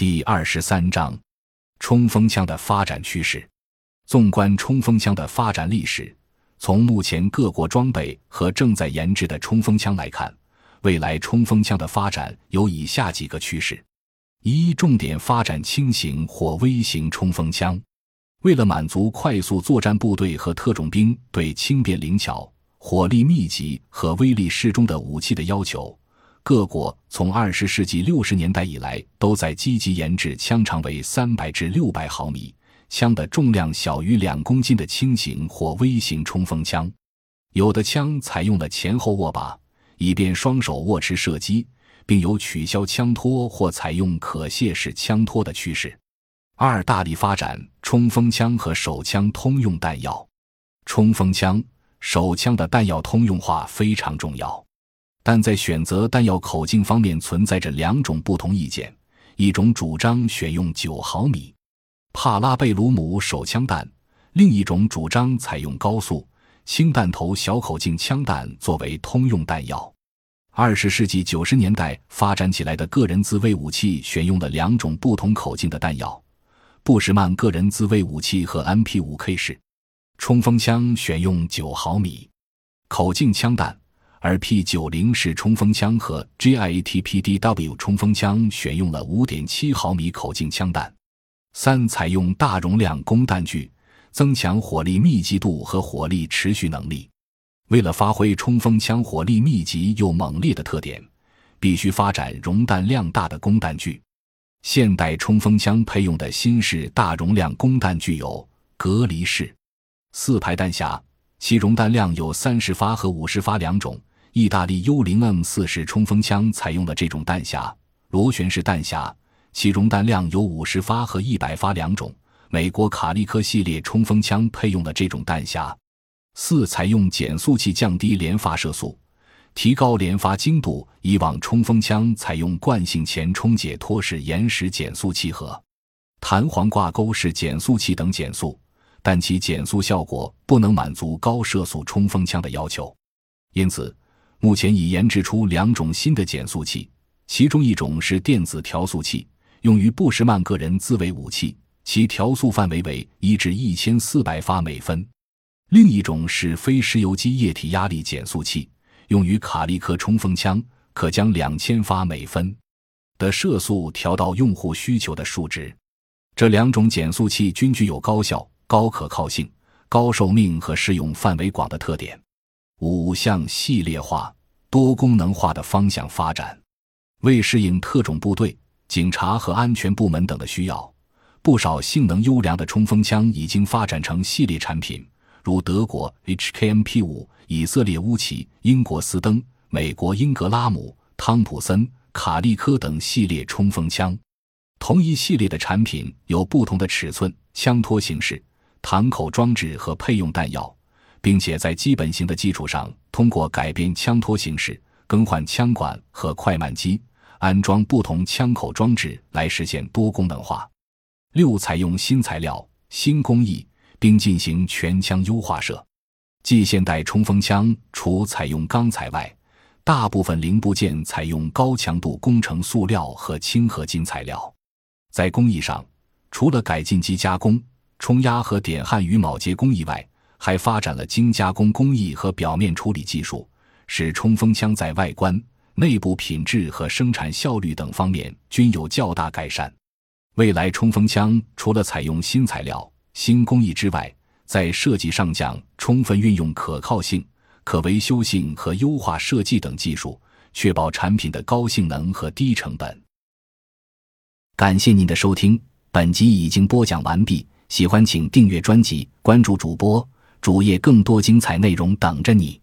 第二十三章，冲锋枪的发展趋势。纵观冲锋枪的发展历史，从目前各国装备和正在研制的冲锋枪来看，未来冲锋枪的发展有以下几个趋势：一、重点发展轻型或微型冲锋枪。为了满足快速作战部队和特种兵对轻便灵巧、火力密集和威力适中的武器的要求。各国从二十世纪六十年代以来，都在积极研制枪长为三百至六百毫米、枪的重量小于两公斤的轻型或微型冲锋枪。有的枪采用了前后握把，以便双手握持射击，并有取消枪托或采用可卸式枪托的趋势。二、大力发展冲锋枪和手枪通用弹药。冲锋枪、手枪的弹药通用化非常重要。但在选择弹药口径方面存在着两种不同意见：一种主张选用九毫米帕拉贝鲁姆手枪弹，另一种主张采用高速轻弹头小口径枪弹作为通用弹药。二十世纪九十年代发展起来的个人自卫武器选用了两种不同口径的弹药：布什曼个人自卫武器和 MP5K 式冲锋枪选用九毫米口径枪弹。而 P 九零式冲锋枪和 GIATPDW 冲锋枪选用了五点七毫米口径枪弹。三、采用大容量供弹具，增强火力密集度和火力持续能力。为了发挥冲锋枪火力密集又猛烈的特点，必须发展容弹量大的供弹具。现代冲锋枪配用的新式大容量供弹具有隔离式四排弹匣，其容弹量有三十发和五十发两种。意大利 U 零 M 四式冲锋枪采用了这种弹匣，螺旋式弹匣，其容弹量有五十发和一百发两种。美国卡利科系列冲锋枪配用了这种弹匣。四、采用减速器降低连发射速，提高连发精度。以往冲锋枪采用惯性前冲解脱式延时减速器和弹簧挂钩式减速器等减速，但其减速效果不能满足高射速冲锋枪的要求，因此。目前已研制出两种新的减速器，其中一种是电子调速器，用于布什曼个人自卫武器，其调速范围为一至一千四百发每分；另一种是非石油机液体压力减速器，用于卡利克冲锋枪，可将两千发每分的射速调到用户需求的数值。这两种减速器均具有高效、高可靠性、高寿命和适用范围广的特点。五向系列化、多功能化的方向发展，为适应特种部队、警察和安全部门等的需要，不少性能优良的冲锋枪已经发展成系列产品，如德国 HKMP 五、以色列乌奇、英国斯登、美国英格拉姆、汤普森、卡利科等系列冲锋枪。同一系列的产品有不同的尺寸、枪托形式、弹口装置和配用弹药。并且在基本型的基础上，通过改变枪托形式、更换枪管和快慢机、安装不同枪口装置来实现多功能化。六、采用新材料、新工艺，并进行全枪优化设计。现代冲锋枪除采用钢材外，大部分零部件采用高强度工程塑料和轻合金材料。在工艺上，除了改进机加工、冲压和点焊与铆接工艺外，还发展了精加工工艺和表面处理技术，使冲锋枪在外观、内部品质和生产效率等方面均有较大改善。未来冲锋枪除了采用新材料、新工艺之外，在设计上将充分运用可靠性、可维修性和优化设计等技术，确保产品的高性能和低成本。感谢您的收听，本集已经播讲完毕。喜欢请订阅专辑，关注主播。主页更多精彩内容等着你。